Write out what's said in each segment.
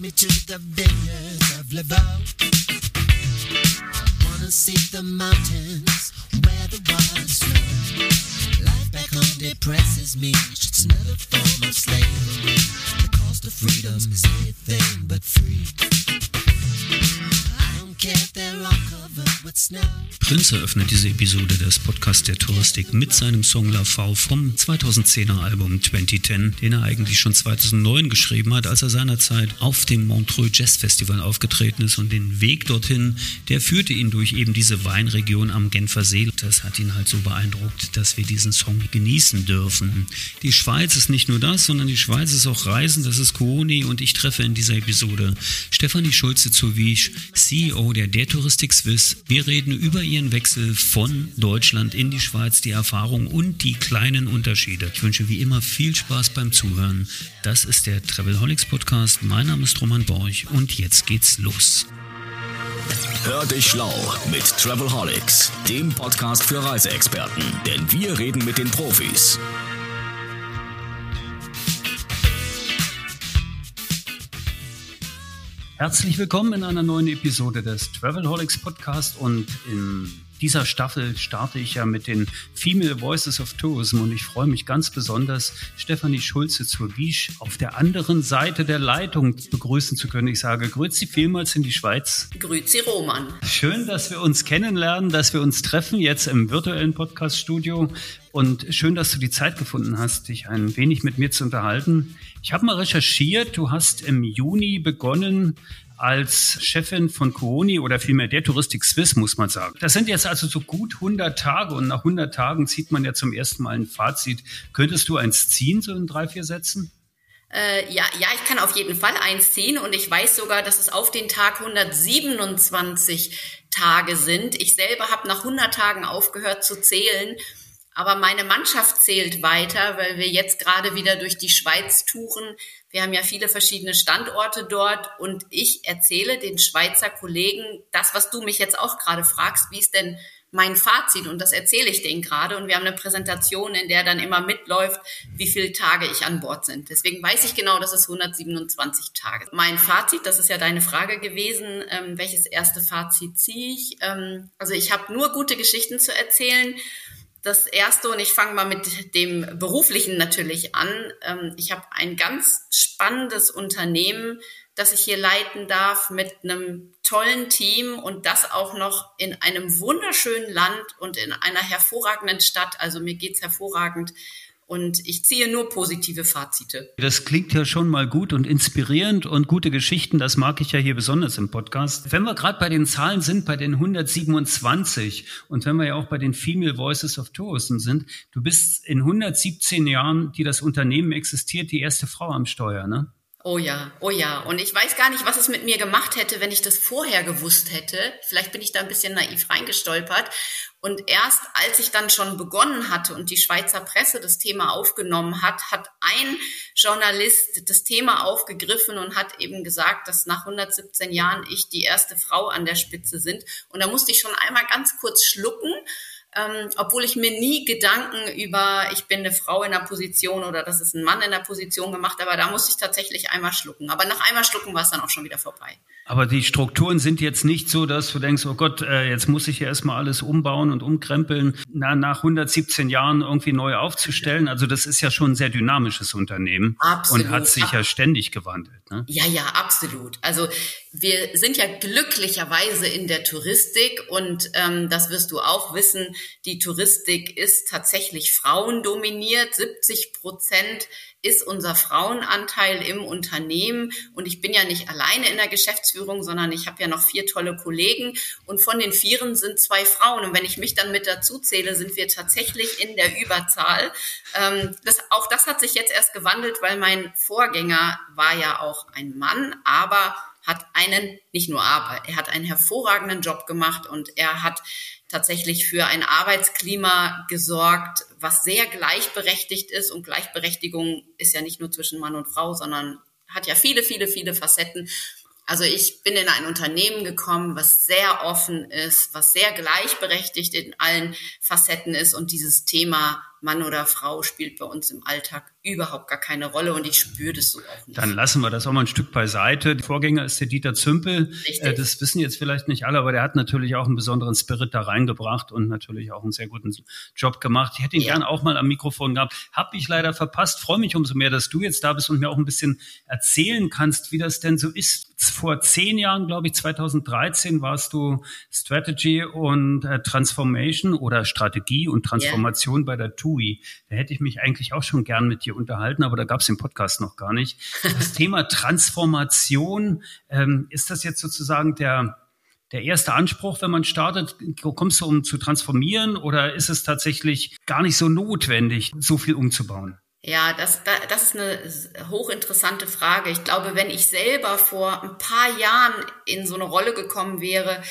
me to the vineyards of Laveau. Wanna see the mountains where the waters flow. Life back home depresses me. It's another form of slavery. The cost of freedom is anything but free. Prince eröffnet diese Episode des Podcasts der Touristik mit seinem Song La V vom 2010er Album 2010, den er eigentlich schon 2009 geschrieben hat, als er seinerzeit auf dem Montreux Jazz Festival aufgetreten ist und den Weg dorthin, der führte ihn durch eben diese Weinregion am Genfer See. Das hat ihn halt so beeindruckt, dass wir diesen Song genießen dürfen. Die Schweiz ist nicht nur das, sondern die Schweiz ist auch Reisen, das ist Kooni und ich treffe in dieser Episode Stefanie Schulze zu Wiesch, CEO der Der Touristik Swiss. Wir reden über ihren Wechsel von Deutschland in die Schweiz, die Erfahrung und die kleinen Unterschiede. Ich wünsche wie immer viel Spaß beim Zuhören. Das ist der Travelholics Podcast. Mein Name ist Roman Borch und jetzt geht's los. Hör dich schlau mit Travelholics, dem Podcast für Reiseexperten. Denn wir reden mit den Profis. Herzlich willkommen in einer neuen Episode des Travelholics Podcast und in dieser Staffel starte ich ja mit den Female Voices of Tourism und ich freue mich ganz besonders, Stefanie Schulze zur Wiesch auf der anderen Seite der Leitung begrüßen zu können. Ich sage Grüezi vielmals in die Schweiz. Grüezi Roman. Schön, dass wir uns kennenlernen, dass wir uns treffen jetzt im virtuellen Podcast-Studio und schön, dass du die Zeit gefunden hast, dich ein wenig mit mir zu unterhalten. Ich habe mal recherchiert, du hast im Juni begonnen als Chefin von Cooni oder vielmehr der Touristik Swiss, muss man sagen. Das sind jetzt also so gut 100 Tage und nach 100 Tagen zieht man ja zum ersten Mal ein Fazit. Könntest du eins ziehen, so in drei, vier Sätzen? Äh, ja, ja, ich kann auf jeden Fall eins ziehen und ich weiß sogar, dass es auf den Tag 127 Tage sind. Ich selber habe nach 100 Tagen aufgehört zu zählen aber meine Mannschaft zählt weiter, weil wir jetzt gerade wieder durch die Schweiz touren. Wir haben ja viele verschiedene Standorte dort und ich erzähle den Schweizer Kollegen das, was du mich jetzt auch gerade fragst, wie ist denn mein Fazit und das erzähle ich denen gerade und wir haben eine Präsentation, in der dann immer mitläuft, wie viele Tage ich an Bord sind. Deswegen weiß ich genau, dass es 127 Tage. Mein Fazit, das ist ja deine Frage gewesen, ähm, welches erste Fazit ziehe ich? Ähm, also ich habe nur gute Geschichten zu erzählen das erste, und ich fange mal mit dem beruflichen natürlich an. Ähm, ich habe ein ganz spannendes Unternehmen, das ich hier leiten darf mit einem tollen Team und das auch noch in einem wunderschönen Land und in einer hervorragenden Stadt. Also mir geht's hervorragend und ich ziehe nur positive Fazite. Das klingt ja schon mal gut und inspirierend und gute Geschichten, das mag ich ja hier besonders im Podcast. Wenn wir gerade bei den Zahlen sind, bei den 127 und wenn wir ja auch bei den Female Voices of Tourism sind, du bist in 117 Jahren, die das Unternehmen existiert, die erste Frau am Steuer, ne? Oh ja, oh ja. Und ich weiß gar nicht, was es mit mir gemacht hätte, wenn ich das vorher gewusst hätte. Vielleicht bin ich da ein bisschen naiv reingestolpert. Und erst als ich dann schon begonnen hatte und die Schweizer Presse das Thema aufgenommen hat, hat ein Journalist das Thema aufgegriffen und hat eben gesagt, dass nach 117 Jahren ich die erste Frau an der Spitze sind. Und da musste ich schon einmal ganz kurz schlucken ähm, obwohl ich mir nie Gedanken über, ich bin eine Frau in der Position oder das ist ein Mann in der Position gemacht, aber da musste ich tatsächlich einmal schlucken. Aber nach einmal schlucken war es dann auch schon wieder vorbei. Aber die Strukturen sind jetzt nicht so, dass du denkst, oh Gott, äh, jetzt muss ich ja erstmal alles umbauen und umkrempeln, na, nach 117 Jahren irgendwie neu aufzustellen. Also das ist ja schon ein sehr dynamisches Unternehmen absolut. und hat sich ja ständig gewandelt. Ne? Ja, ja, absolut. Also wir sind ja glücklicherweise in der Touristik und ähm, das wirst du auch wissen, die Touristik ist tatsächlich frauendominiert. 70 Prozent ist unser Frauenanteil im Unternehmen. Und ich bin ja nicht alleine in der Geschäftsführung, sondern ich habe ja noch vier tolle Kollegen. Und von den Vieren sind zwei Frauen. Und wenn ich mich dann mit dazu zähle, sind wir tatsächlich in der Überzahl. Ähm, das, auch das hat sich jetzt erst gewandelt, weil mein Vorgänger war ja auch ein Mann, aber hat einen, nicht nur aber, er hat einen hervorragenden Job gemacht und er hat tatsächlich für ein Arbeitsklima gesorgt, was sehr gleichberechtigt ist. Und Gleichberechtigung ist ja nicht nur zwischen Mann und Frau, sondern hat ja viele, viele, viele Facetten. Also ich bin in ein Unternehmen gekommen, was sehr offen ist, was sehr gleichberechtigt in allen Facetten ist und dieses Thema Mann oder Frau spielt bei uns im Alltag überhaupt gar keine Rolle und ich spüre das so auch nicht. Dann lassen wir das auch mal ein Stück beiseite. Der Vorgänger ist der Dieter Zümpel. Richtig. Äh, Das wissen jetzt vielleicht nicht alle, aber der hat natürlich auch einen besonderen Spirit da reingebracht und natürlich auch einen sehr guten Job gemacht. Ich hätte ihn Ja. gern auch mal am Mikrofon gehabt. Hab ich leider verpasst. Freue mich umso mehr, dass du jetzt da bist und mir auch ein bisschen erzählen kannst, wie das denn so ist. Vor zehn Jahren, glaube ich, 2013 warst du Strategy und äh, Transformation oder Strategie und Transformation bei der TUI. Da hätte ich mich eigentlich auch schon gern mit dir unterhalten, aber da gab es den Podcast noch gar nicht. Das Thema Transformation, ähm, ist das jetzt sozusagen der der erste Anspruch, wenn man startet, kommst du um zu transformieren oder ist es tatsächlich gar nicht so notwendig, so viel umzubauen? Ja, das, da- das ist eine hochinteressante Frage. Ich glaube, wenn ich selber vor ein paar Jahren in so eine Rolle gekommen wäre,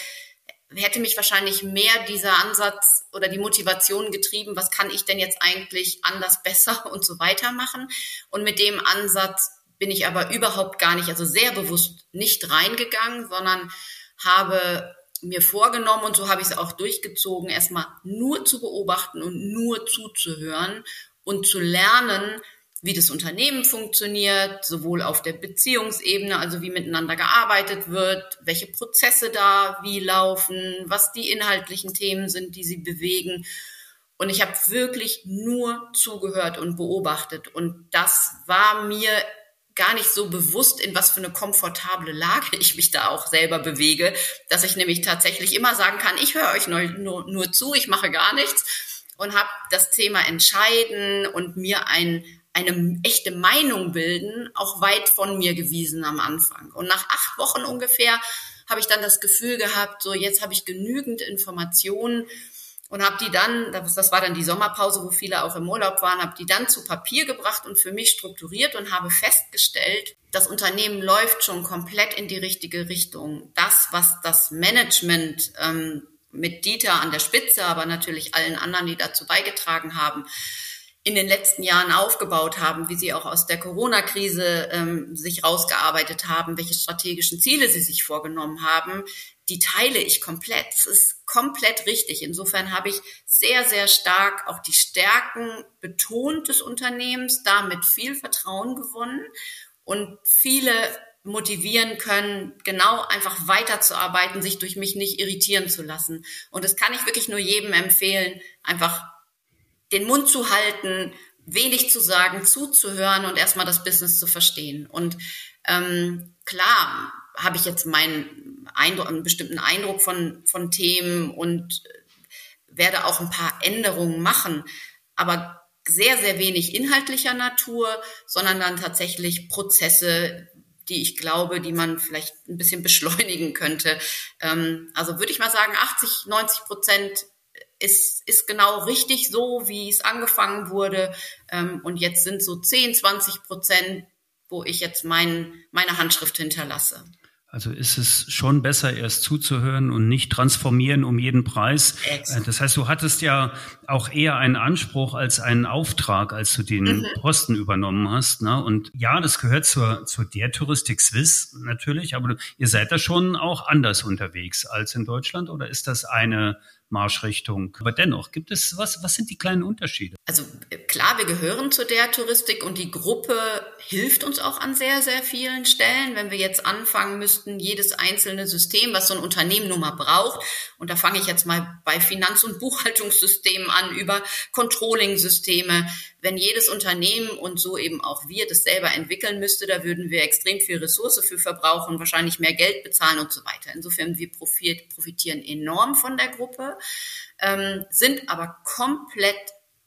hätte mich wahrscheinlich mehr dieser Ansatz oder die Motivation getrieben, was kann ich denn jetzt eigentlich anders, besser und so weiter machen. Und mit dem Ansatz bin ich aber überhaupt gar nicht, also sehr bewusst nicht reingegangen, sondern habe mir vorgenommen und so habe ich es auch durchgezogen, erstmal nur zu beobachten und nur zuzuhören und zu lernen, wie das Unternehmen funktioniert, sowohl auf der Beziehungsebene, also wie miteinander gearbeitet wird, welche Prozesse da wie laufen, was die inhaltlichen Themen sind, die sie bewegen. Und ich habe wirklich nur zugehört und beobachtet. Und das war mir gar nicht so bewusst, in was für eine komfortable Lage ich mich da auch selber bewege, dass ich nämlich tatsächlich immer sagen kann, ich höre euch nur, nur, nur zu, ich mache gar nichts und habe das Thema Entscheiden und mir ein, eine echte Meinung bilden auch weit von mir gewiesen am Anfang. Und nach acht Wochen ungefähr habe ich dann das Gefühl gehabt, so jetzt habe ich genügend Informationen, und habe die dann, das, war dann die Sommerpause, wo viele auch im Urlaub waren, habe die dann zu Papier gebracht und für mich strukturiert und habe festgestellt, das Unternehmen läuft schon komplett in die richtige Richtung. Das, was das Management ähm, mit Dieter an der Spitze, aber natürlich allen anderen, die dazu beigetragen haben, in den letzten Jahren aufgebaut haben, wie sie auch aus der Corona-Krise ähm, sich rausgearbeitet haben, welche strategischen Ziele sie sich vorgenommen haben, die teile ich komplett. Es ist komplett richtig. Insofern habe ich sehr, sehr stark auch die Stärken betont des Unternehmens, damit viel Vertrauen gewonnen und viele motivieren können, genau einfach weiterzuarbeiten, sich durch mich nicht irritieren zu lassen. Und das kann ich wirklich nur jedem empfehlen, einfach den Mund zu halten, wenig zu sagen, zuzuhören und erstmal das Business zu verstehen. Und ähm, klar habe ich jetzt meinen Eindruck, einen bestimmten Eindruck von, von Themen und werde auch ein paar Änderungen machen, aber sehr, sehr wenig inhaltlicher Natur, sondern dann tatsächlich Prozesse, die ich glaube, die man vielleicht ein bisschen beschleunigen könnte. Ähm, also würde ich mal sagen, 80, 90 Prozent ist, ist genau richtig so, wie es angefangen wurde. Ähm, und jetzt sind so 10, 20 Prozent, wo ich jetzt mein, meine Handschrift hinterlasse. Also ist es schon besser, erst zuzuhören und nicht transformieren um jeden Preis. Exakt. Das heißt, du hattest ja auch eher einen Anspruch als einen Auftrag, als du den Mhm. Posten übernommen hast. Ne? Und ja, das gehört zur, zur der Touristik Swiss natürlich, aber du, ihr seid da schon auch anders unterwegs als in Deutschland oder ist das eine Marschrichtung? Aber dennoch, gibt es was, was sind die kleinen Unterschiede? Also äh, klar, wir gehören zu der Touristik und die Gruppe hilft uns auch an sehr, sehr vielen Stellen. Wenn wir jetzt anfangen müssten, jedes einzelne System, was so ein Unternehmen nun mal braucht, und da fange ich jetzt mal bei Finanz- und Buchhaltungssystemen an, über Controlling-Systeme, wenn jedes Unternehmen und so eben auch wir das selber entwickeln müsste, da würden wir extrem viel Ressource für verbrauchen, wahrscheinlich mehr Geld bezahlen und so weiter. Insofern, wir profit, profitieren enorm von der Gruppe, ähm, sind aber komplett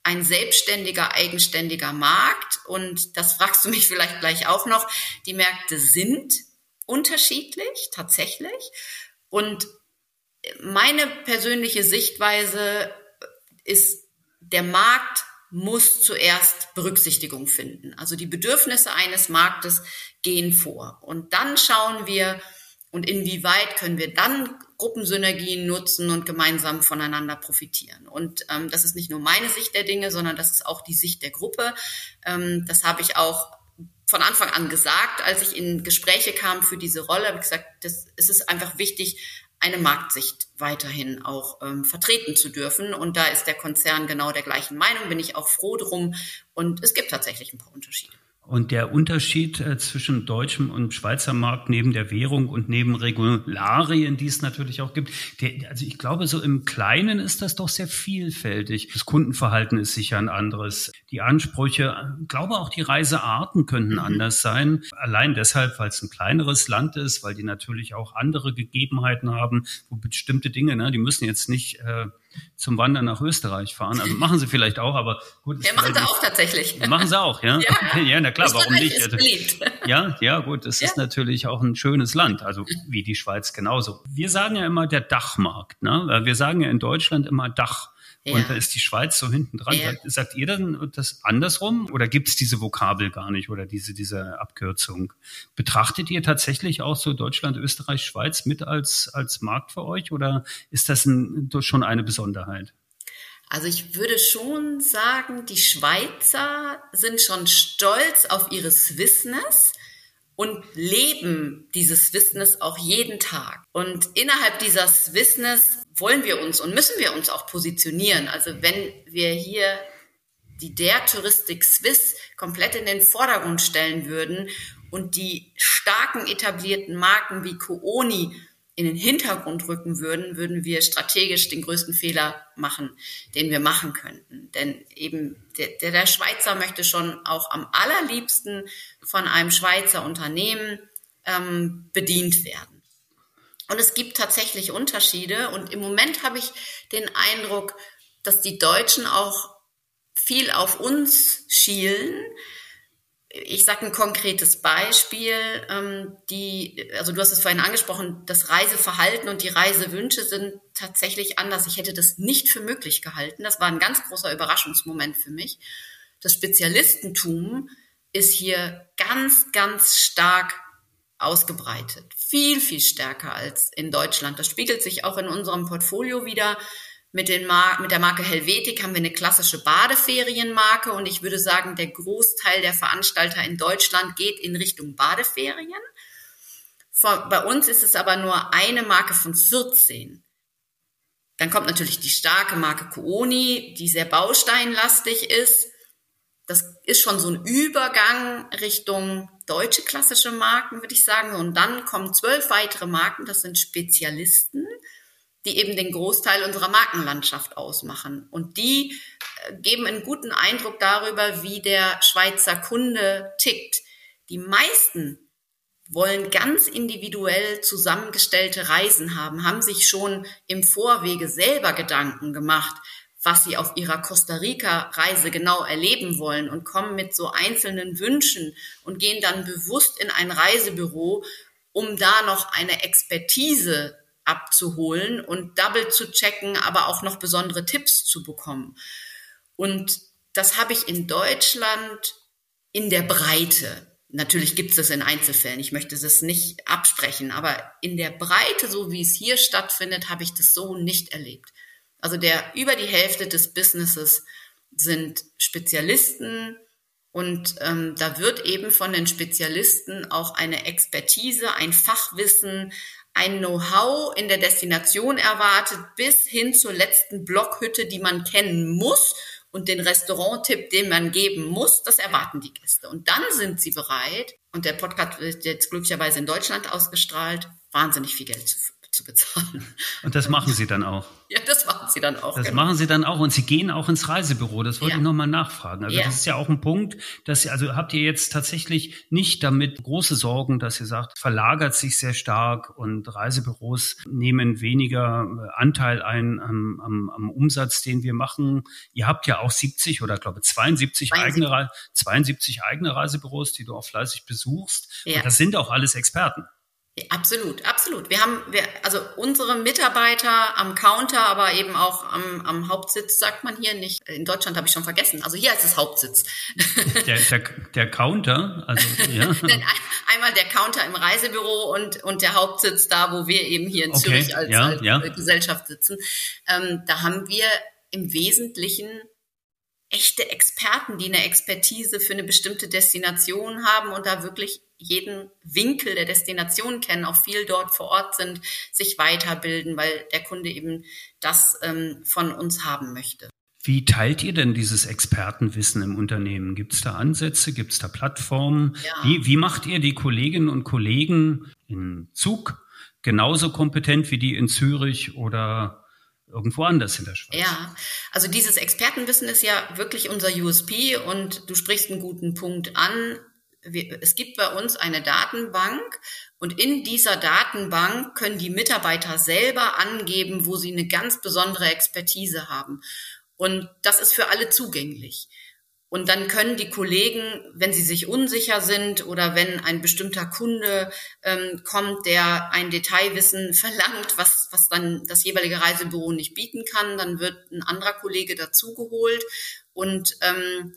ein selbstständiger, eigenständiger Markt. Und das fragst du mich vielleicht gleich auch noch. Die Märkte sind unterschiedlich, tatsächlich. Und meine persönliche Sichtweise ist, der Markt muss zuerst Berücksichtigung finden. Also die Bedürfnisse eines Marktes gehen vor. Und dann schauen wir, und inwieweit können wir dann Gruppensynergien nutzen und gemeinsam voneinander profitieren. Und ähm, das ist nicht nur meine Sicht der Dinge, sondern das ist auch die Sicht der Gruppe. Ähm, das habe ich auch von Anfang an gesagt, als ich in Gespräche kam für diese Rolle, habe ich gesagt, das, es ist einfach wichtig, eine Marktsicht weiterhin auch ähm, vertreten zu dürfen. Und da ist der Konzern genau der gleichen Meinung, bin ich auch froh drum. Und es gibt tatsächlich ein paar Unterschiede. Und der Unterschied äh, zwischen deutschem und Schweizer Markt neben der Währung und neben Regularien, die es natürlich auch gibt, der, also ich glaube, so im Kleinen ist das doch sehr vielfältig. Das Kundenverhalten ist sicher ein anderes. Die Ansprüche, ich glaube auch die Reisearten könnten mhm. anders sein. Allein deshalb, weil es ein kleineres Land ist, weil die natürlich auch andere Gegebenheiten haben, wo bestimmte Dinge, ne, die müssen jetzt nicht äh, zum Wandern nach Österreich fahren. Also machen sie vielleicht auch, aber gut. Ja, machen sie auch tatsächlich. Machen sie auch, ja? Ja, ja na klar, warum nicht? Ist beliebt. Ja, ja, gut, es ja. ist natürlich auch ein schönes Land, also wie die Schweiz genauso. Wir sagen ja immer der Dachmarkt, ne? Wir sagen ja in Deutschland immer Dach. Ja. Und da ist die Schweiz so hinten dran. Ja. Sagt, sagt, ihr dann das andersrum oder gibt es diese Vokabel gar nicht oder diese, diese Abkürzung? Betrachtet ihr tatsächlich auch so Deutschland, Österreich, Schweiz mit als, als Markt für euch oder ist das ein, schon eine Besonderheit? Also ich würde schon sagen, die Schweizer sind schon stolz auf ihre Swissness und leben dieses Wissens auch jeden Tag. Und innerhalb dieser Wissens wollen wir uns und müssen wir uns auch positionieren. Also wenn wir hier die der Touristik Swiss komplett in den Vordergrund stellen würden und die starken etablierten Marken wie Kooni in den Hintergrund rücken würden, würden wir strategisch den größten Fehler machen, den wir machen könnten. Denn eben der, der Schweizer möchte schon auch am allerliebsten von einem Schweizer Unternehmen ähm, bedient werden. Und es gibt tatsächlich Unterschiede. Und im Moment habe ich den Eindruck, dass die Deutschen auch viel auf uns schielen ich sage ein konkretes Beispiel. Ähm, die, also du hast es vorhin angesprochen, das Reiseverhalten und die Reisewünsche sind tatsächlich anders. Ich hätte das nicht für möglich gehalten. Das war ein ganz großer Überraschungsmoment für mich. Das Spezialistentum ist hier ganz, ganz stark ausgebreitet. Viel, viel stärker als in Deutschland. Das spiegelt sich auch in unserem Portfolio wieder. Mit, den Mar mit der Marke Helvetik haben wir eine klassische Badeferienmarke und ich würde sagen, der Großteil der Veranstalter in Deutschland geht in Richtung Badeferien. Bei uns ist es aber nur eine Marke von 14. Dann kommt natürlich die starke Marke Kooni, die sehr bausteinlastig ist. Das ist schon so ein Übergang Richtung deutsche klassische Marken, würde ich sagen. Und dann kommen zwölf weitere Marken, das sind Spezialisten die eben den Großteil unserer Markenlandschaft ausmachen. Und die äh, geben einen guten Eindruck darüber, wie der Schweizer Kunde tickt. Die meisten wollen ganz individuell zusammengestellte Reisen haben, haben sich schon im Vorwege selber Gedanken gemacht, was sie auf ihrer Costa Rica-Reise genau erleben wollen und kommen mit so einzelnen Wünschen und gehen dann bewusst in ein Reisebüro, um da noch eine Expertise abzuholen und double zu checken, aber auch noch besondere Tipps zu bekommen. Und das habe ich in Deutschland in der Breite. Natürlich gibt es das in Einzelfällen. Ich möchte das nicht absprechen, aber in der Breite, so wie es hier stattfindet, habe ich das so nicht erlebt. Also der über die Hälfte des Businesses sind Spezialisten und ähm, da wird eben von den Spezialisten auch eine Expertise, ein Fachwissen, ein Know-how in der Destination erwartet, bis hin zur letzten Blockhütte, die man kennen muss und den Restaurant-Tipp, den man geben muss, das erwarten die Gäste. Und dann sind sie bereit, und der Podcast wird jetzt glücklicherweise in Deutschland ausgestrahlt, wahnsinnig viel Geld zu zu bezahlen. Und das machen Sie dann auch? Ja, das Sie dann auch. Das genau. machen Sie dann auch und Sie gehen auch ins Reisebüro. Das wollte ja. ich nochmal nachfragen. Also ja. das ist ja auch ein Punkt, dass Sie, also habt ihr jetzt tatsächlich nicht damit große Sorgen, dass ihr sagt, verlagert sich sehr stark und Reisebüros nehmen weniger äh, Anteil ein am, am, am Umsatz, den wir machen. Ihr habt ja auch 70 oder glaube 72, 72. eigene 72 eigene Reisebüros, die du auch fleißig besuchst. Ja. Und das sind auch alles Experten. Absolut, absolut. Wir haben, wir, also unsere Mitarbeiter am Counter, aber eben auch am, am Hauptsitz, sagt man hier nicht. In Deutschland habe ich schon vergessen. Also hier ist es Hauptsitz. Der, der, der Counter, also ja. Einmal der Counter im Reisebüro und, und der Hauptsitz da, wo wir eben hier in okay, Zürich als, ja, als ja. Gesellschaft sitzen. Ähm, da haben wir im Wesentlichen echte Experten, die eine Expertise für eine bestimmte Destination haben und da wirklich jeden Winkel der Destination kennen, auch viel dort vor Ort sind, sich weiterbilden, weil der Kunde eben das ähm, von uns haben möchte. Wie teilt ihr denn dieses Expertenwissen im Unternehmen? Gibt es da Ansätze? Gibt es da Plattformen? Ja. Wie, wie macht ihr die Kolleginnen und Kollegen in Zug genauso kompetent wie die in Zürich oder irgendwo anders in der Schweiz? Ja, also dieses Expertenwissen ist ja wirklich unser USP und du sprichst einen guten Punkt an. Es gibt bei uns eine Datenbank und in dieser Datenbank können die Mitarbeiter selber angeben, wo sie eine ganz besondere Expertise haben. Und das ist für alle zugänglich. Und dann können die Kollegen, wenn sie sich unsicher sind oder wenn ein bestimmter Kunde ähm, kommt, der ein Detailwissen verlangt, was, was dann das jeweilige Reisebüro nicht bieten kann, dann wird ein anderer Kollege dazugeholt. Und ähm,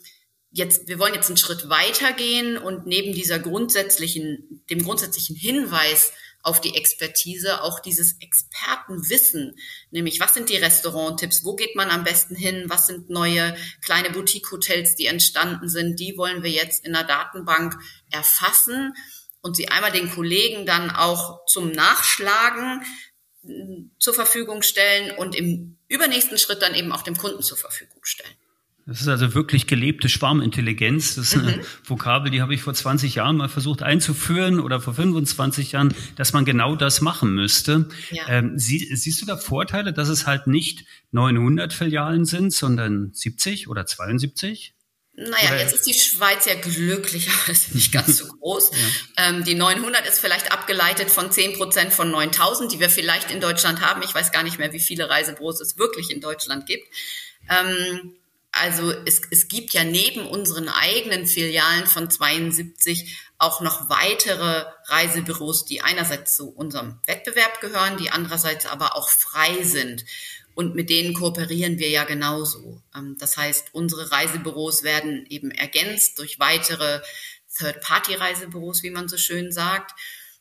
jetzt, wir wollen jetzt einen Schritt weitergehen und neben dieser grundsätzlichen, dem grundsätzlichen Hinweis auf die Expertise, auch dieses Expertenwissen, nämlich was sind die Restauranttipps, wo geht man am besten hin, was sind neue kleine Boutique-Hotels, die entstanden sind, die wollen wir jetzt in der Datenbank erfassen und sie einmal den Kollegen dann auch zum Nachschlagen hm, zur Verfügung stellen und im übernächsten Schritt dann eben auch dem Kunden zur Verfügung stellen. Das ist also wirklich gelebte Schwarmintelligenz. Das ist eine mhm. Vokabel, die habe ich vor 20 Jahren mal versucht einzuführen oder vor 25 Jahren, dass man genau das machen müsste. Ja. Ähm, sie, siehst du da Vorteile, dass es halt nicht 900 Filialen sind, sondern 70 oder 72? Naja, Oder jetzt ist die Schweiz ja glücklicherweise nicht ganz so groß. Ja. Ähm, die 900 ist vielleicht abgeleitet von 10 Prozent von 9000, die wir vielleicht in Deutschland haben. Ich weiß gar nicht mehr, wie viele Reisebüros es wirklich in Deutschland gibt. Ähm, also es, es gibt ja neben unseren eigenen Filialen von 72 auch noch weitere Reisebüros, die einerseits zu unserem Wettbewerb gehören, die andererseits aber auch frei sind. Und mit denen kooperieren wir ja genauso. Ähm, das heißt, unsere Reisebüros werden eben ergänzt durch weitere Third-Party-Reisebüros, wie man so schön sagt.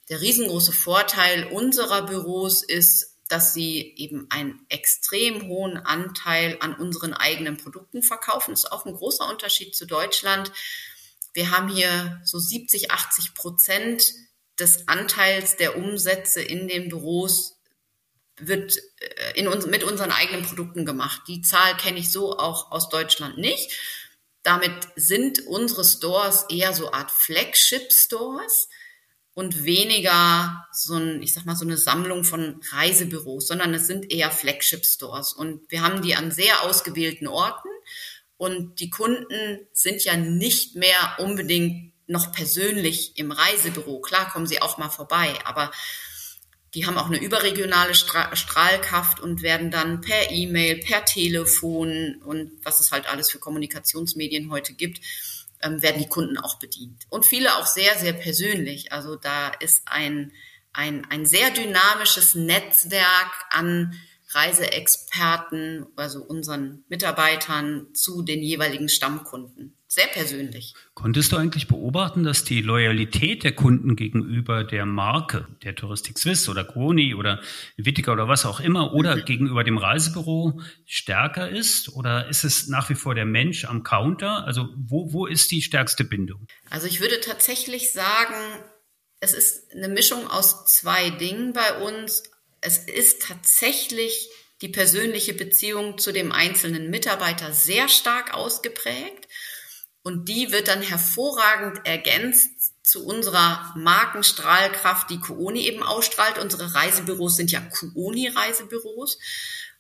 Der riesengroße Vorteil unserer Büros ist, dass sie eben einen extrem hohen Anteil an unseren eigenen Produkten verkaufen. Das ist auch ein großer Unterschied zu Deutschland. Wir haben hier so 70, 80 Prozent des Anteils der Umsätze in den Büros wird äh, in uns, mit unseren eigenen Produkten gemacht. Die Zahl kenne ich so auch aus Deutschland nicht. Damit sind unsere Stores eher so Art Flagship Stores und weniger so ein, ich sag mal, so eine Sammlung von Reisebüros, sondern es sind eher Flagship Stores. Und wir haben die an sehr ausgewählten Orten. Und die Kunden sind ja nicht mehr unbedingt noch persönlich im Reisebüro. Klar kommen sie auch mal vorbei, aber die haben auch eine überregionale Strahlkraft und werden dann per E-Mail, per Telefon und was es halt alles für Kommunikationsmedien heute gibt, ähm, werden die Kunden auch bedient. Und viele auch sehr, sehr persönlich. Also da ist ein, ein, ein sehr dynamisches Netzwerk an Reiseexperten, also unseren Mitarbeitern zu den jeweiligen Stammkunden sehr persönlich. Konntest du eigentlich beobachten, dass die Loyalität der Kunden gegenüber der Marke, der Touristik Swiss oder Quoni oder Wittiger oder was auch immer, oder mhm. gegenüber dem Reisebüro stärker ist? Oder ist es nach wie vor der Mensch am Counter? Also wo, wo ist die stärkste Bindung? Also ich würde tatsächlich sagen, es ist eine Mischung aus zwei Dingen bei uns. Es ist tatsächlich die persönliche Beziehung zu dem einzelnen Mitarbeiter sehr stark ausgeprägt. Und die wird dann hervorragend ergänzt zu unserer Markenstrahlkraft, die Kuoni eben ausstrahlt. Unsere Reisebüros sind ja Kuoni-Reisebüros.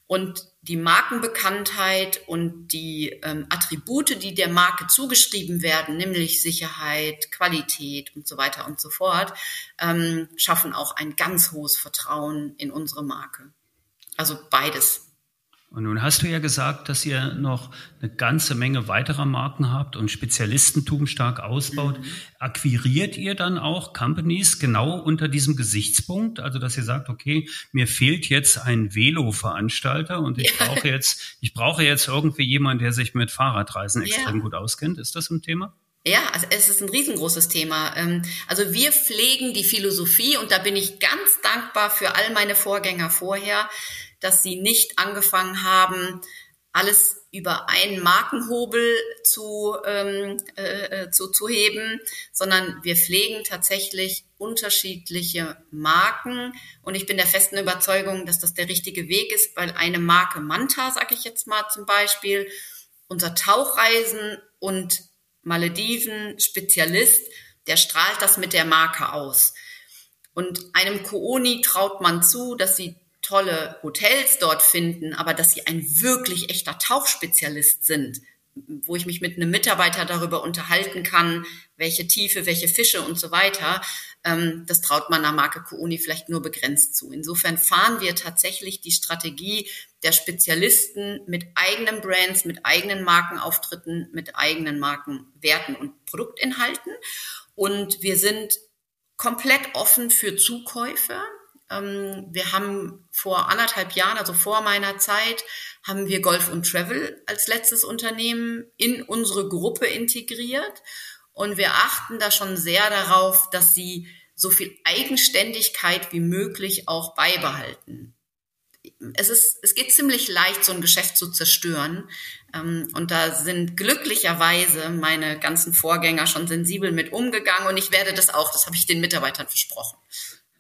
Und die Markenbekanntheit und die ähm, Attribute, die der Marke zugeschrieben werden, nämlich Sicherheit, Qualität und so weiter und so fort, ähm, schaffen auch ein ganz hohes Vertrauen in unsere Marke. Also beides. Und nun hast du ja gesagt, dass ihr noch eine ganze Menge weiterer Marken habt und Spezialistentum stark ausbaut. Mhm. Akquiriert ihr dann auch Companies genau unter diesem Gesichtspunkt? Also, dass ihr sagt, okay, mir fehlt jetzt ein Velo-Veranstalter und ich ja. brauche jetzt, ich brauche jetzt irgendwie jemanden, der sich mit Fahrradreisen extrem ja. gut auskennt. Ist das ein Thema? Ja, also es ist ein riesengroßes Thema. Ähm, also wir pflegen die Philosophie und da bin ich ganz dankbar für all meine Vorgänger vorher, dass sie nicht angefangen haben, alles über einen Markenhobel zu, ähm, äh, äh, zu, zu heben, sondern wir pflegen tatsächlich unterschiedliche Marken. Und ich bin der festen Überzeugung, dass das der richtige Weg ist, weil eine Marke Manta, sage ich jetzt mal zum Beispiel, unser Tauchreisen und Malediven-Spezialist, der strahlt das mit der Marke aus. Und einem Kooni traut man zu, dass sie tolle Hotels dort finden, aber dass sie ein wirklich echter Tauchspezialist sind, wo ich mich mit einem Mitarbeiter darüber unterhalten kann, welche Tiefe, welche Fische und so weiter, ähm, das traut man der Marke Kooni vielleicht nur begrenzt zu. Insofern fahren wir tatsächlich die Strategie der Spezialisten mit eigenen Brands, mit eigenen Markenauftritten, mit eigenen Markenwerten und Produktinhalten. Und wir sind komplett offen für Zukäufe. Ähm, wir haben vor anderthalb Jahren, also vor meiner Zeit, haben wir Golf und Travel als letztes Unternehmen in unsere Gruppe integriert. Und wir achten da schon sehr darauf, dass sie so viel Eigenständigkeit wie möglich auch beibehalten. Es ist, es geht ziemlich leicht, so ein Geschäft zu zerstören. Ähm, und da sind glücklicherweise meine ganzen Vorgänger schon sensibel mit umgegangen und ich werde das auch, das habe ich den Mitarbeitern versprochen.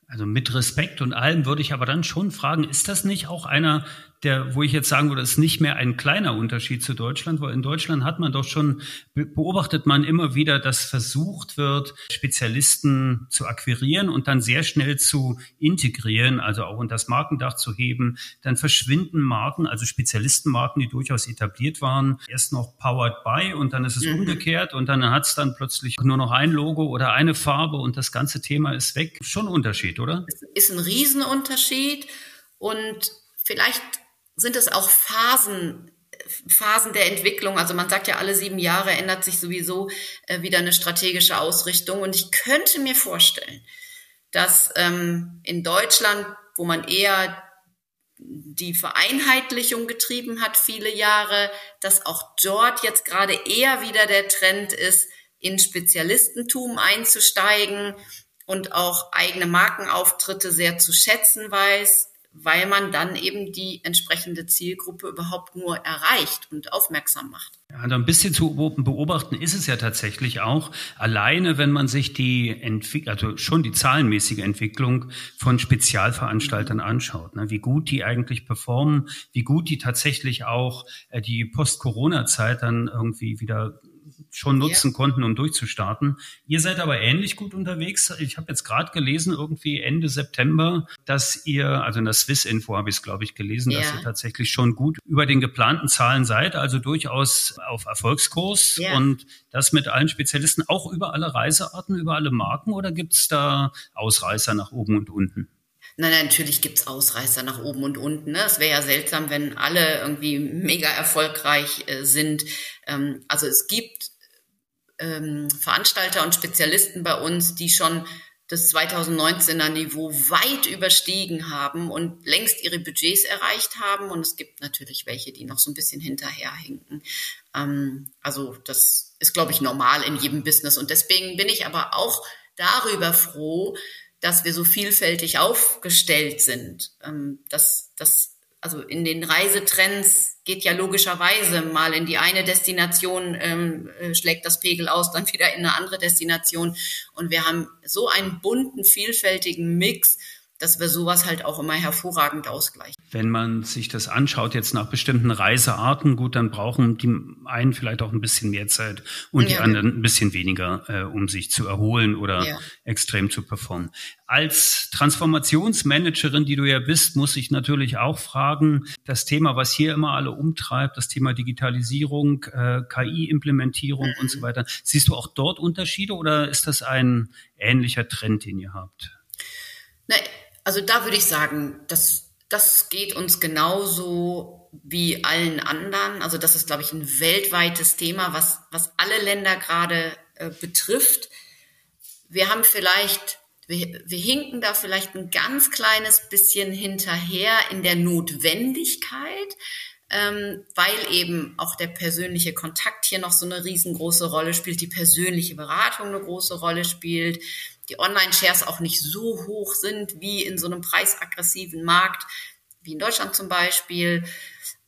Also mit Respekt und allem würde ich aber dann schon fragen, ist das nicht auch einer der, wo ich jetzt sagen würde, ist nicht mehr ein kleiner Unterschied zu Deutschland, weil in Deutschland hat man doch schon, beobachtet man immer wieder, dass versucht wird, Spezialisten zu akquirieren und dann sehr schnell zu integrieren, also auch unter das Markendach zu heben. Dann verschwinden Marken, also Spezialistenmarken, die durchaus etabliert waren, erst noch powered by und dann ist es mhm. umgekehrt und dann hat es dann plötzlich nur noch ein Logo oder eine Farbe und das ganze Thema ist weg. Schon ein Unterschied, oder? Ist ein Riesenunterschied und vielleicht sind es auch Phasen, Phasen der Entwicklung. Also man sagt ja, alle sieben Jahre ändert sich sowieso äh, wieder eine strategische Ausrichtung. Und ich könnte mir vorstellen, dass ähm, in Deutschland, wo man eher die Vereinheitlichung getrieben hat viele Jahre, dass auch dort jetzt gerade eher wieder der Trend ist, in Spezialistentum einzusteigen und auch eigene Markenauftritte sehr zu schätzen weiß, weil man dann eben die entsprechende Zielgruppe überhaupt nur erreicht und aufmerksam macht. Ja, also ein bisschen zu beobachten ist es ja tatsächlich auch. Alleine, wenn man sich die Entwick also schon die zahlenmäßige Entwicklung von Spezialveranstaltern anschaut, ne, wie gut die eigentlich performen, wie gut die tatsächlich auch äh, die Post-Corona-Zeit dann irgendwie wieder schon nutzen ja. konnten, um durchzustarten. Ihr seid aber ähnlich gut unterwegs. Ich habe jetzt gerade gelesen, irgendwie Ende September, dass ihr, also in der Swiss-Info habe ich es, glaube ich, gelesen, ja. dass ihr tatsächlich schon gut über den geplanten Zahlen seid, also durchaus auf Erfolgskurs ja. und das mit allen Spezialisten, auch über alle Reisearten, über alle Marken oder gibt es da Ausreißer nach oben und unten? Nein, natürlich gibt's Ausreißer nach oben und unten. Ne? Es wäre ja seltsam, wenn alle irgendwie mega erfolgreich äh, sind. Ähm, also es gibt ähm, Veranstalter und Spezialisten bei uns, die schon das 2019er Niveau weit überstiegen haben und längst ihre Budgets erreicht haben. Und es gibt natürlich welche, die noch so ein bisschen hinterherhinken. Ähm, also das ist, glaube ich, normal in jedem Business. Und deswegen bin ich aber auch darüber froh, dass wir so vielfältig aufgestellt sind. Ähm, dass, dass, also in den Reisetrends geht ja logischerweise mal in die eine Destination, ähm, äh, schlägt das Pegel aus, dann wieder in eine andere Destination. Und wir haben so einen bunten, vielfältigen Mix, dass wir sowas halt auch immer hervorragend ausgleichen. Wenn man sich das anschaut, jetzt nach bestimmten Reisearten, gut, dann brauchen die einen vielleicht auch ein bisschen mehr Zeit und ja, die anderen ein bisschen weniger, äh, um sich zu erholen oder ja. extrem zu performen. Als Transformationsmanagerin, die du ja bist, muss ich natürlich auch fragen, das Thema, was hier immer alle umtreibt, das Thema Digitalisierung, äh, KI-Implementierung mhm. und so weiter. Siehst du auch dort Unterschiede oder ist das ein ähnlicher Trend, den ihr habt? Na, also da würde ich sagen, das, das geht uns genauso wie allen anderen. Also das ist, glaube ich, ein weltweites Thema, was, was alle Länder gerade äh, betrifft. Wir haben vielleicht, wir, wir hinken da vielleicht ein ganz kleines bisschen hinterher in der Notwendigkeit, ähm, weil eben auch der persönliche Kontakt hier noch so eine riesengroße Rolle spielt, die persönliche Beratung eine große Rolle spielt die Online-Shares auch nicht so hoch sind wie in so einem preisaggressiven Markt, wie in Deutschland zum Beispiel.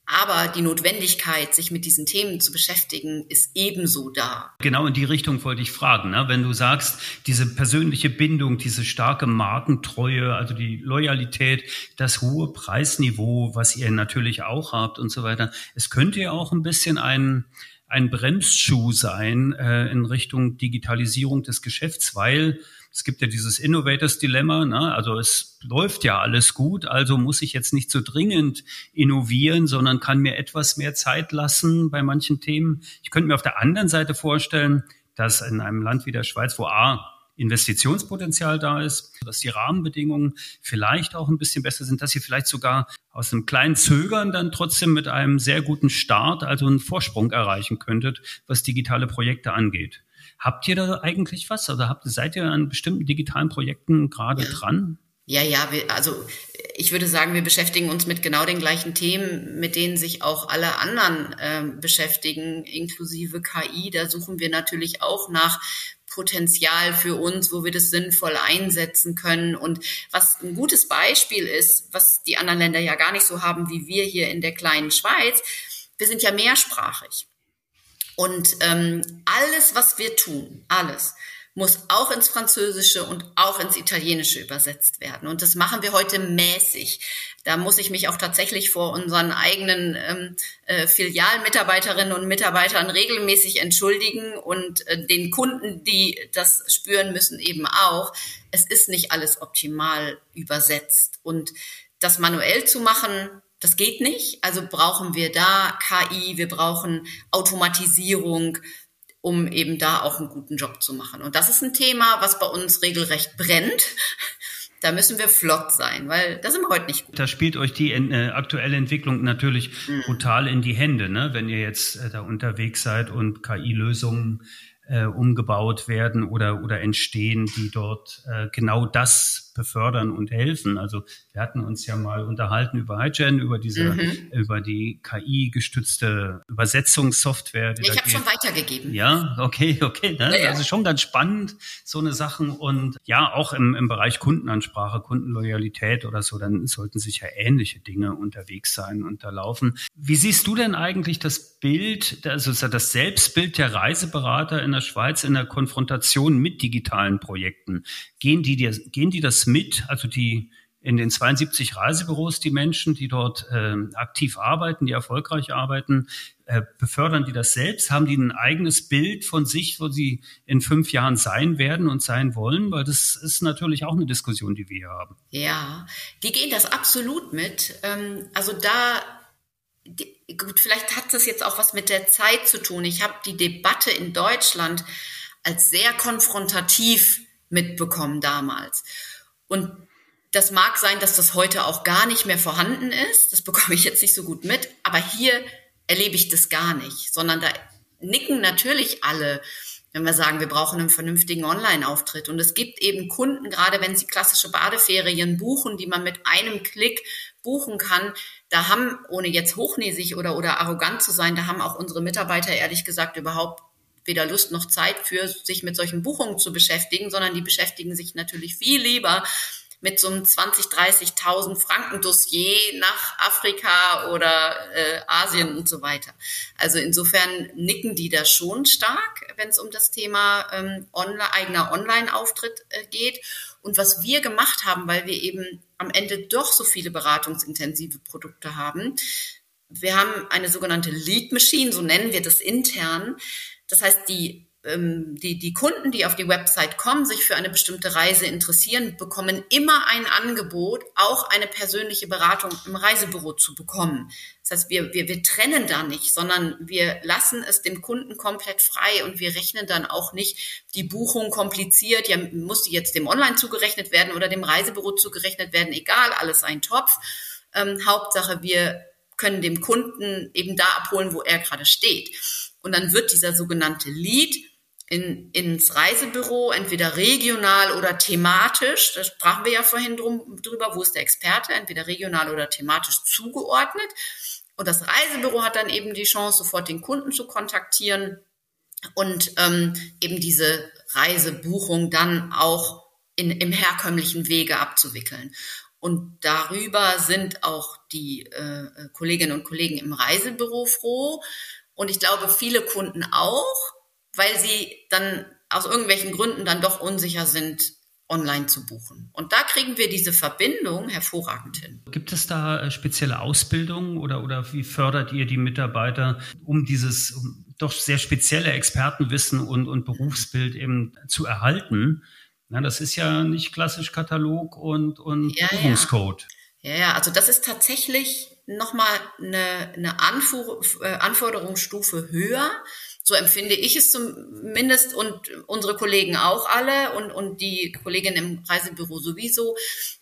Aber die Notwendigkeit, sich mit diesen Themen zu beschäftigen, ist ebenso da. Genau in die Richtung wollte ich fragen. Ne? Wenn du sagst, diese persönliche Bindung, diese starke Markentreue, also die Loyalität, das hohe Preisniveau, was ihr natürlich auch habt und so weiter. Es könnte ja auch ein bisschen ein, ein Bremsschuh sein äh, in Richtung Digitalisierung des Geschäfts, weil es gibt ja dieses Innovators Dilemma, ne? also es läuft ja alles gut, also muss ich jetzt nicht so dringend innovieren, sondern kann mir etwas mehr Zeit lassen bei manchen Themen. Ich könnte mir auf der anderen Seite vorstellen, dass in einem Land wie der Schweiz, wo A, Investitionspotenzial da ist, dass die Rahmenbedingungen vielleicht auch ein bisschen besser sind, dass ihr vielleicht sogar aus einem kleinen Zögern dann trotzdem mit einem sehr guten Start, also einen Vorsprung erreichen könntet, was digitale Projekte angeht. Habt ihr da eigentlich was? Also habt, seid ihr an bestimmten digitalen Projekten gerade ja. dran? Ja, ja, wir, also ich würde sagen, wir beschäftigen uns mit genau den gleichen Themen, mit denen sich auch alle anderen äh, beschäftigen, inklusive KI. Da suchen wir natürlich auch nach Potenzial für uns, wo wir das sinnvoll einsetzen können. Und was ein gutes Beispiel ist, was die anderen Länder ja gar nicht so haben wie wir hier in der kleinen Schweiz, wir sind ja mehrsprachig. Und ähm, alles, was wir tun, alles, muss auch ins Französische und auch ins Italienische übersetzt werden. Und das machen wir heute mäßig. Da muss ich mich auch tatsächlich vor unseren eigenen ähm, äh, Filialmitarbeiterinnen und Mitarbeitern regelmäßig entschuldigen und äh, den Kunden, die das spüren müssen, eben auch. Es ist nicht alles optimal übersetzt. Und das manuell zu machen, das geht nicht. Also brauchen wir da KI, wir brauchen Automatisierung, um eben da auch einen guten Job zu machen. Und das ist ein Thema, was bei uns regelrecht brennt. Da müssen wir flott sein, weil da sind wir heute nicht gut. Da spielt euch die äh, aktuelle Entwicklung natürlich mhm. brutal in die Hände, ne? wenn ihr jetzt äh, da unterwegs seid und KI-Lösungen äh, umgebaut werden oder, oder entstehen, die dort äh, genau das befördern und helfen. Also wir hatten uns ja mal unterhalten über HiGen, über diese, mhm. über die KI-gestützte Übersetzungssoftware. Ich habe schon weitergegeben. Ja, okay, okay. Ne? Ja, Also schon ganz spannend, so eine Sachen. Und ja, auch im, im Bereich Kundenansprache, Kundenloyalität oder so, dann sollten sicher ähnliche Dinge unterwegs sein und da laufen. Wie siehst du denn eigentlich das Bild, also das Selbstbild der Reiseberater in der Schweiz in der Konfrontation mit digitalen Projekten? Gehen die, gehen die das mit, also die in den 72 Reisebüros, die Menschen, die dort äh, aktiv arbeiten, die erfolgreich arbeiten, äh, befördern die das selbst? Haben die ein eigenes Bild von sich, wo sie in fünf Jahren sein werden und sein wollen? Weil das ist natürlich auch eine Diskussion, die wir hier haben. Ja, die gehen das absolut mit. Ähm, also da, die, gut, vielleicht hat das jetzt auch was mit der Zeit zu tun. Ich habe die Debatte in Deutschland als sehr konfrontativ mitbekommen damals. Und das mag sein, dass das heute auch gar nicht mehr vorhanden ist. Das bekomme ich jetzt nicht so gut mit. Aber hier erlebe ich das gar nicht, sondern da nicken natürlich alle, wenn wir sagen, wir brauchen einen vernünftigen Online-Auftritt. Und es gibt eben Kunden, gerade wenn sie klassische Badeferien buchen, die man mit einem Klick buchen kann. Da haben, ohne jetzt hochnäsig oder, oder arrogant zu sein, da haben auch unsere Mitarbeiter ehrlich gesagt überhaupt weder Lust noch Zeit für, sich mit solchen Buchungen zu beschäftigen, sondern die beschäftigen sich natürlich viel lieber mit so einem 20, 30.000 Franken Dossier nach Afrika oder äh, Asien und so weiter. Also insofern nicken die da schon stark, wenn es um das Thema ähm, online, eigener Online-Auftritt äh, geht. Und was wir gemacht haben, weil wir eben am Ende doch so viele beratungsintensive Produkte haben, wir haben eine sogenannte Lead Machine, so nennen wir das intern. Das heißt, die, die, die Kunden, die auf die Website kommen, sich für eine bestimmte Reise interessieren, bekommen immer ein Angebot, auch eine persönliche Beratung im Reisebüro zu bekommen. Das heißt, wir, wir, wir trennen da nicht, sondern wir lassen es dem Kunden komplett frei und wir rechnen dann auch nicht die Buchung kompliziert. Ja, muss die jetzt dem Online zugerechnet werden oder dem Reisebüro zugerechnet werden? Egal, alles ein Topf. Ähm, Hauptsache, wir können dem Kunden eben da abholen, wo er gerade steht. Und dann wird dieser sogenannte Lead in, ins Reisebüro, entweder regional oder thematisch, da sprachen wir ja vorhin drum, drüber, wo ist der Experte, entweder regional oder thematisch zugeordnet. Und das Reisebüro hat dann eben die Chance, sofort den Kunden zu kontaktieren und ähm, eben diese Reisebuchung dann auch in, im herkömmlichen Wege abzuwickeln. Und darüber sind auch die äh, Kolleginnen und Kollegen im Reisebüro froh. Und ich glaube, viele Kunden auch, weil sie dann aus irgendwelchen Gründen dann doch unsicher sind, online zu buchen. Und da kriegen wir diese Verbindung hervorragend hin. Gibt es da äh, spezielle Ausbildungen oder, oder wie fördert ihr die Mitarbeiter, um dieses um doch sehr spezielle Expertenwissen und, und Berufsbild eben zu erhalten? Na, das ist ja nicht klassisch Katalog und, und ja, Buchungscode. Ja. ja, ja, also das ist tatsächlich nochmal eine, eine Anfuhr, äh, Anforderungsstufe höher. So empfinde ich es zumindest und unsere Kollegen auch alle und, und die Kolleginnen im Reisebüro sowieso.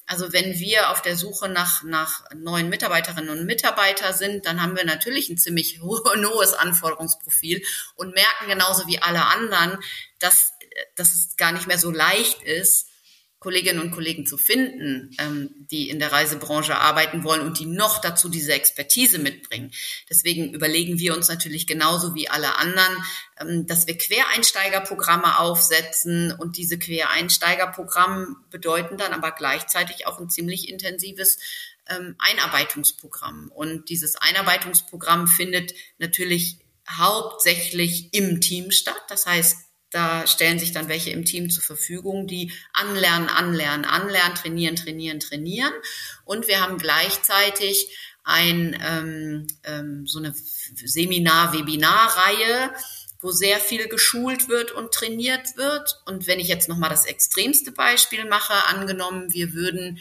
Also wenn wir auf der Suche nach, nach neuen Mitarbeiterinnen und Mitarbeitern sind, dann haben wir natürlich ein ziemlich hohes Anforderungsprofil und merken genauso wie alle anderen, dass, dass es gar nicht mehr so leicht ist, Kolleginnen und Kollegen zu finden, ähm, die in der Reisebranche arbeiten wollen und die noch dazu diese Expertise mitbringen. Deswegen überlegen wir uns natürlich genauso wie alle anderen, ähm, dass wir Quereinsteigerprogramme aufsetzen und diese Quereinsteigerprogramme bedeuten dann aber gleichzeitig auch ein ziemlich intensives ähm, Einarbeitungsprogramm. Und dieses Einarbeitungsprogramm findet natürlich hauptsächlich im Team statt. Das heißt, da stellen sich dann welche im Team zur Verfügung, die anlernen, anlernen, anlernen, trainieren, trainieren, trainieren. Und wir haben gleichzeitig ein, ähm, ähm, so eine Seminar-Webinar-Reihe, wo sehr viel geschult wird und trainiert wird. Und wenn ich jetzt nochmal das extremste Beispiel mache, angenommen, wir würden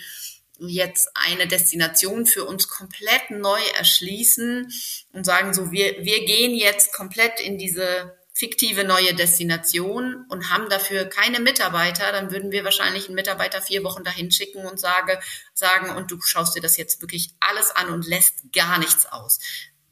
jetzt eine Destination für uns komplett neu erschließen und sagen so, wir, wir gehen jetzt komplett in diese fiktive neue Destination und haben dafür keine Mitarbeiter, dann würden wir wahrscheinlich einen Mitarbeiter vier Wochen dahin schicken und sage, sagen, und du schaust dir das jetzt wirklich alles an und lässt gar nichts aus.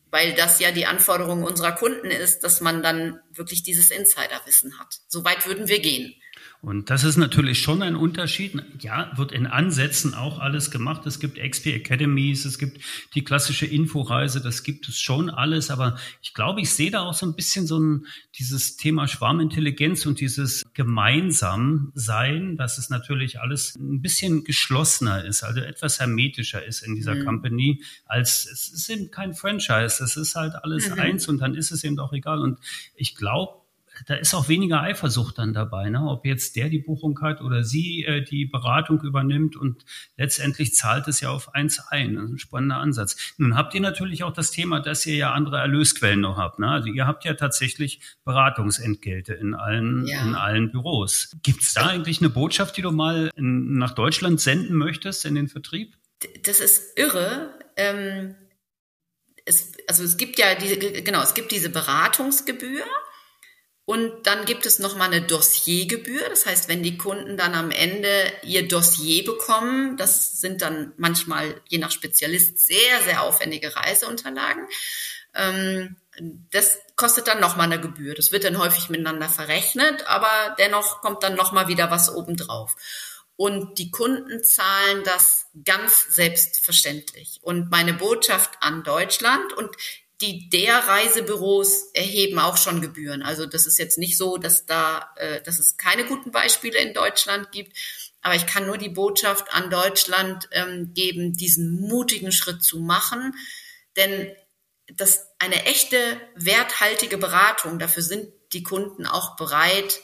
Weil das ja die Anforderung unserer Kunden ist, dass man dann wirklich dieses Insiderwissen hat. So weit würden wir gehen. Und das ist natürlich schon ein Unterschied. Ja, wird in Ansätzen auch alles gemacht. Es gibt XP Academies, es gibt die klassische Inforeise, das gibt es schon alles. Aber ich glaube, ich sehe da auch so ein bisschen so ein, dieses Thema Schwarmintelligenz und dieses gemeinsam sein, dass es natürlich alles ein bisschen geschlossener ist, also etwas hermetischer ist in dieser mhm. Company, als es ist eben kein Franchise. Es ist halt alles mhm. eins und dann ist es eben auch egal. Und ich glaube, da ist auch weniger Eifersucht dann dabei, ne? ob jetzt der die Buchung hat oder sie äh, die Beratung übernimmt und letztendlich zahlt es ja auf eins ein. Das ist ein spannender Ansatz. Nun habt ihr natürlich auch das Thema, dass ihr ja andere Erlösquellen noch habt. Ne? Also ihr habt ja tatsächlich Beratungsentgelte in allen, ja. in allen Büros. Gibt es da eigentlich eine Botschaft, die du mal in, nach Deutschland senden möchtest in den Vertrieb? Das ist irre. Ähm, es, also es gibt ja diese, genau, es gibt diese Beratungsgebühr und dann gibt es nochmal eine Dossiergebühr. Das heißt, wenn die Kunden dann am Ende ihr Dossier bekommen, das sind dann manchmal je nach Spezialist sehr, sehr aufwendige Reiseunterlagen. Ähm, das kostet dann nochmal eine Gebühr. Das wird dann häufig miteinander verrechnet, aber dennoch kommt dann nochmal wieder was obendrauf. Und die Kunden zahlen das ganz selbstverständlich. Und meine Botschaft an Deutschland, und die der Reisebüros erheben auch schon Gebühren. Also das ist jetzt nicht so, dass da, äh, dass es keine guten Beispiele in Deutschland gibt. Aber ich kann nur die Botschaft an Deutschland ähm, geben, diesen mutigen Schritt zu machen. Denn das eine echte werthaltige Beratung, dafür sind die Kunden auch bereit,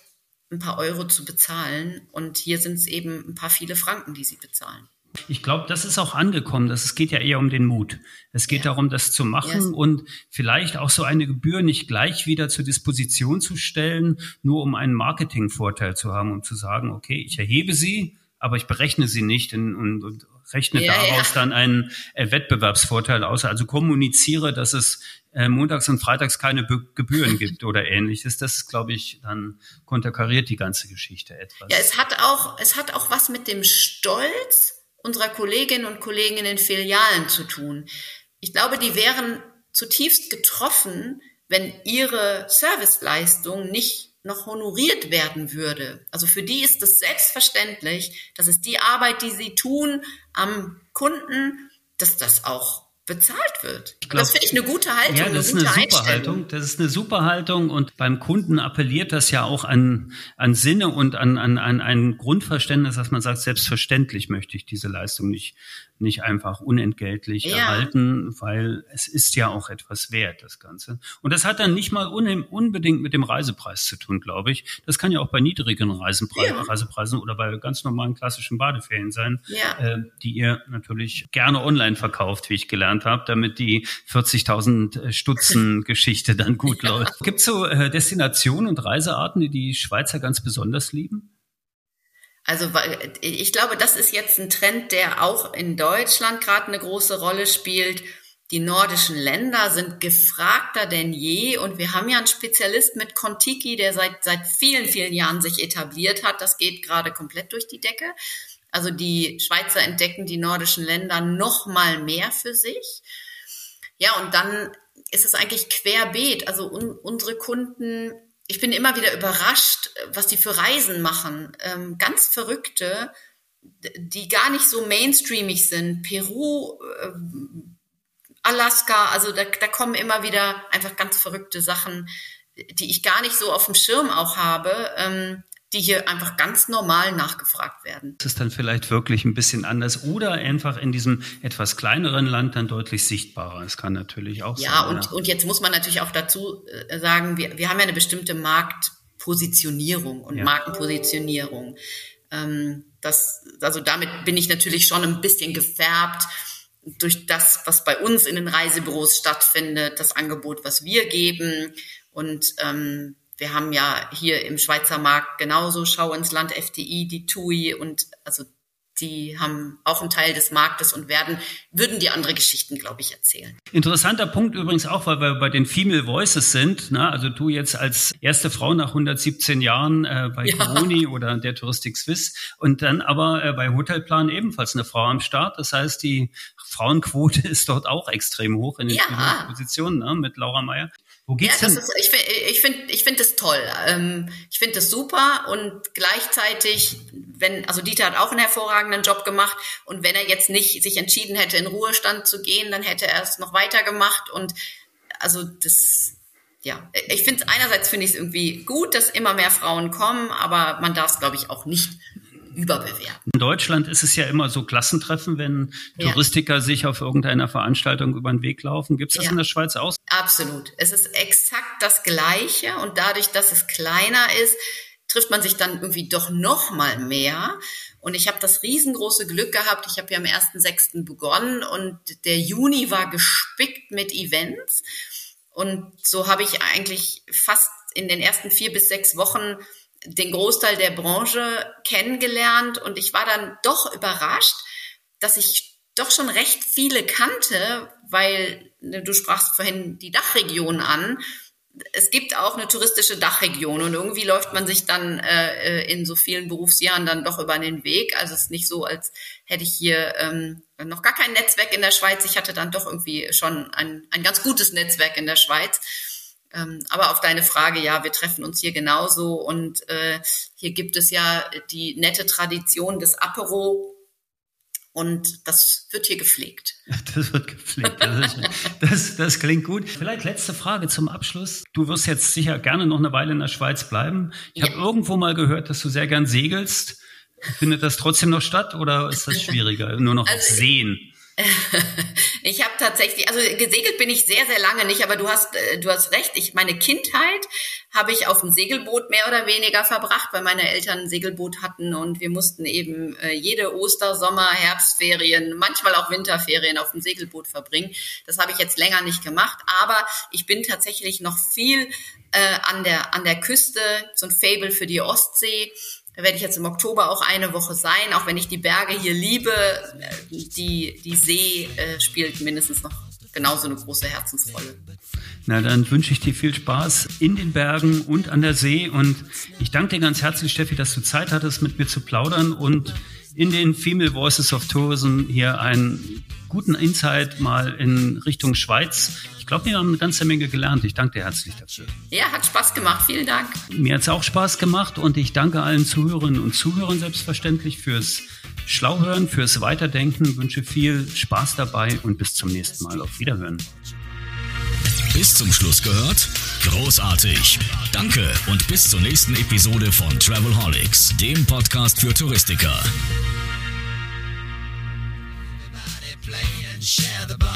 ein paar Euro zu bezahlen. Und hier sind es eben ein paar viele Franken, die sie bezahlen. Ich glaube, das ist auch angekommen. Das, es geht ja eher um den Mut. Es geht ja. darum, das zu machen yes. und vielleicht auch so eine Gebühr nicht gleich wieder zur Disposition zu stellen, nur um einen Marketingvorteil zu haben, um zu sagen, okay, ich erhebe sie, aber ich berechne sie nicht und, und, und rechne ja, daraus ja. dann einen äh, Wettbewerbsvorteil aus. Also kommuniziere, dass es äh, montags und freitags keine Be Gebühren gibt oder ähnliches. Das ist, glaube ich, dann konterkariert die ganze Geschichte etwas. Ja, es hat auch, es hat auch was mit dem Stolz unserer Kolleginnen und Kollegen in den Filialen zu tun. Ich glaube, die wären zutiefst getroffen, wenn ihre Serviceleistung nicht noch honoriert werden würde. Also für die ist es selbstverständlich, dass es die Arbeit, die sie tun am Kunden, dass das auch bezahlt wird. Glaub, das finde ich eine gute Haltung. Ja, das eine ist eine super Haltung. Das ist eine super Haltung und beim Kunden appelliert das ja auch an, an Sinne und an, an, an ein Grundverständnis, dass man sagt, selbstverständlich möchte ich diese Leistung nicht nicht einfach unentgeltlich ja. erhalten, weil es ist ja auch etwas wert, das Ganze. Und das hat dann nicht mal unbedingt mit dem Reisepreis zu tun, glaube ich. Das kann ja auch bei niedrigen Reisepreisen, ja. Reisepreisen oder bei ganz normalen klassischen Badeferien sein, ja. äh, die ihr natürlich gerne online verkauft, wie ich gelernt habe, damit die 40.000 äh, Stutzen Geschichte dann gut läuft. Gibt es so äh, Destinationen und Reisearten, die die Schweizer ganz besonders lieben? Also ich glaube, das ist jetzt ein Trend, der auch in Deutschland gerade eine große Rolle spielt. Die nordischen Länder sind gefragter denn je und wir haben ja einen Spezialist mit Contiki, der seit, seit vielen, vielen Jahren sich etabliert hat. Das geht gerade komplett durch die Decke. Also die Schweizer entdecken die nordischen Länder noch mal mehr für sich. Ja, und dann ist es eigentlich querbeet. Also un, unsere Kunden ich bin immer wieder überrascht, was die für Reisen machen. Ähm, ganz verrückte, die gar nicht so mainstreamig sind. Peru, äh, Alaska, also da, da kommen immer wieder einfach ganz verrückte Sachen, die ich gar nicht so auf dem Schirm auch habe. Ähm, die hier einfach ganz normal nachgefragt werden. Das ist dann vielleicht wirklich ein bisschen anders oder einfach in diesem etwas kleineren Land dann deutlich sichtbarer. Es kann natürlich auch ja, sein. Ja, und, und jetzt muss man natürlich auch dazu äh, sagen, wir, wir haben ja eine bestimmte Marktpositionierung und ja. Markenpositionierung. Ähm, das, also damit bin ich natürlich schon ein bisschen gefärbt durch das, was bei uns in den Reisebüros stattfindet, das Angebot, was wir geben und ähm, wir haben ja hier im Schweizer Markt genauso Schau ins Land FDI, die TUI und also die haben auch einen Teil des Marktes und werden, würden die andere Geschichten, glaube ich, erzählen. Interessanter Punkt übrigens auch, weil wir bei den Female Voices sind. Ne? Also du jetzt als erste Frau nach 117 Jahren äh, bei ja. Coroni oder der Touristik Swiss und dann aber äh, bei Hotelplan ebenfalls eine Frau am Start. Das heißt, die Frauenquote ist dort auch extrem hoch in den ja. Positionen ne? mit Laura Meyer. Wo geht's ja, denn? Ist, ich ich finde ich finde das toll. Ähm, ich finde das super und gleichzeitig, wenn, also Dieter hat auch einen hervorragenden Job gemacht und wenn er jetzt nicht sich entschieden hätte, in Ruhestand zu gehen, dann hätte er es noch weiter gemacht und also das, ja, ich finde einerseits finde ich es irgendwie gut, dass immer mehr Frauen kommen, aber man darf es, glaube ich, auch nicht überbewerten. In Deutschland ist es ja immer so Klassentreffen, wenn ja. Touristiker sich auf irgendeiner Veranstaltung über den Weg laufen. Gibt es das ja. in der Schweiz auch? Absolut. Es ist exakt das Gleiche und dadurch, dass es kleiner ist, trifft man sich dann irgendwie doch noch mal mehr. Und ich habe das riesengroße Glück gehabt. Ich habe ja am 1.6. begonnen und der Juni war gespickt mit Events. Und so habe ich eigentlich fast in den ersten vier bis sechs Wochen den Großteil der Branche kennengelernt und ich war dann doch überrascht, dass ich doch schon recht viele kannte, weil ne, du sprachst vorhin die Dachregion an. Es gibt auch eine touristische Dachregion und irgendwie läuft man sich dann äh, in so vielen Berufsjahren dann doch über den Weg. Also es ist nicht so, als hätte ich hier ähm, noch gar kein Netzwerk in der Schweiz. Ich hatte dann doch irgendwie schon ein, ein ganz gutes Netzwerk in der Schweiz. Ähm, aber auf deine Frage, ja, wir treffen uns hier genauso und äh, hier gibt es ja die nette Tradition des Apero und das wird hier gepflegt. Das wird gepflegt. Das, das, das, klingt gut. Vielleicht letzte Frage zum Abschluss. Du wirst jetzt sicher gerne noch eine Weile in der Schweiz bleiben. Ich ja. habe irgendwo mal gehört, dass du sehr gern segelst. Findet das trotzdem noch statt oder ist das schwieriger? Nur noch also, sehen? ich habe tatsächlich, also gesegelt bin ich sehr, sehr lange nicht, aber du hast, äh, du hast recht. Ich meine Kindheit habe ich auf dem Segelboot mehr oder weniger verbracht, weil meine Eltern ein Segelboot hatten und wir mussten eben äh, jede Oster, Sommer, Herbstferien, manchmal auch Winterferien auf dem Segelboot verbringen. Das habe ich jetzt länger nicht gemacht, aber ich bin tatsächlich noch viel äh, an der an der Küste, so ein Fable für die Ostsee da werde ich jetzt im Oktober auch eine Woche sein, auch wenn ich die Berge hier liebe. Die, die See äh, spielt mindestens noch genauso eine große Herzensrolle. Na, dann wünsche ich dir viel Spaß in den Bergen und an der See. Und ich danke dir ganz herzlich, Steffi, dass du Zeit hattest, mit mir zu plaudern und in den Female Voices of Tourism hier einen guten Insight mal in Richtung Schweiz ich glaube, wir haben eine ganze Menge gelernt. Ich danke dir herzlich dafür. Ja, hat Spaß gemacht. Vielen Dank. Mir hat es auch Spaß gemacht und ich danke allen Zuhörerinnen und Zuhörern selbstverständlich fürs Schlau hören fürs Weiterdenken, wünsche viel Spaß dabei und bis zum nächsten Mal. Auf Wiederhören. Bis zum Schluss gehört? Großartig. Danke und bis zur nächsten Episode von Travelholics, dem Podcast für Touristiker. share the ball.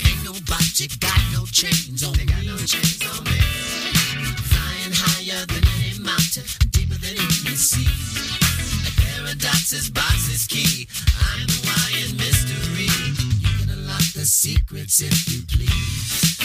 Ain't nobody got no chains on me. Got no chains on me. Flying higher than any mountain, deeper than any sea. The paradox's box is key. I'm the Hawaiian secrets if you please.